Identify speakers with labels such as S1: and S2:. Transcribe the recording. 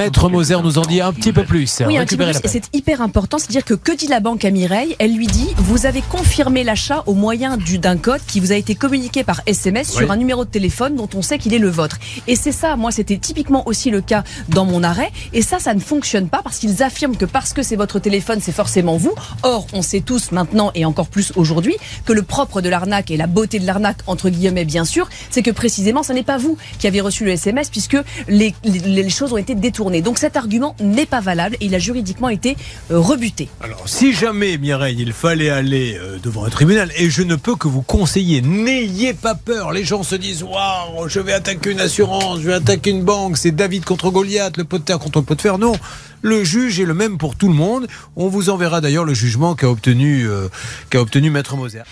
S1: Maître Moser nous en dit un petit peu plus.
S2: Oui, un petit peu plus, et c'est hyper important, c'est-à-dire que que dit la banque à Mireille Elle lui dit vous avez confirmé l'achat au moyen d'un code qui vous a été communiqué par SMS sur un numéro de téléphone dont on sait qu'il est le vôtre. Et c'est ça, moi, c'était typiquement aussi le cas dans mon arrêt. Et ça, ça ne fonctionne pas parce qu'ils affirment que parce que c'est votre téléphone, c'est forcément vous. Or, on sait tous maintenant et encore plus aujourd'hui que le propre de l'arnaque et la beauté de l'arnaque, entre guillemets, bien sûr, c'est que précisément, ce n'est pas vous qui avez reçu le SMS puisque les, les, choses ont été détournées. Donc cet argument n'est pas valable il a juridiquement été euh, rebuté.
S1: Alors, si jamais, Mireille, il fallait aller euh, devant un tribunal, et je ne peux que vous conseiller, n'ayez pas peur. Les gens se disent, waouh, je vais attaquer une assurance, je vais attaquer une banque, c'est David contre Goliath, le pot de terre contre le pot de fer. Non, le juge est le même pour tout le monde. On vous enverra d'ailleurs le jugement qu'a obtenu, euh, qu'a obtenu Maître Moser.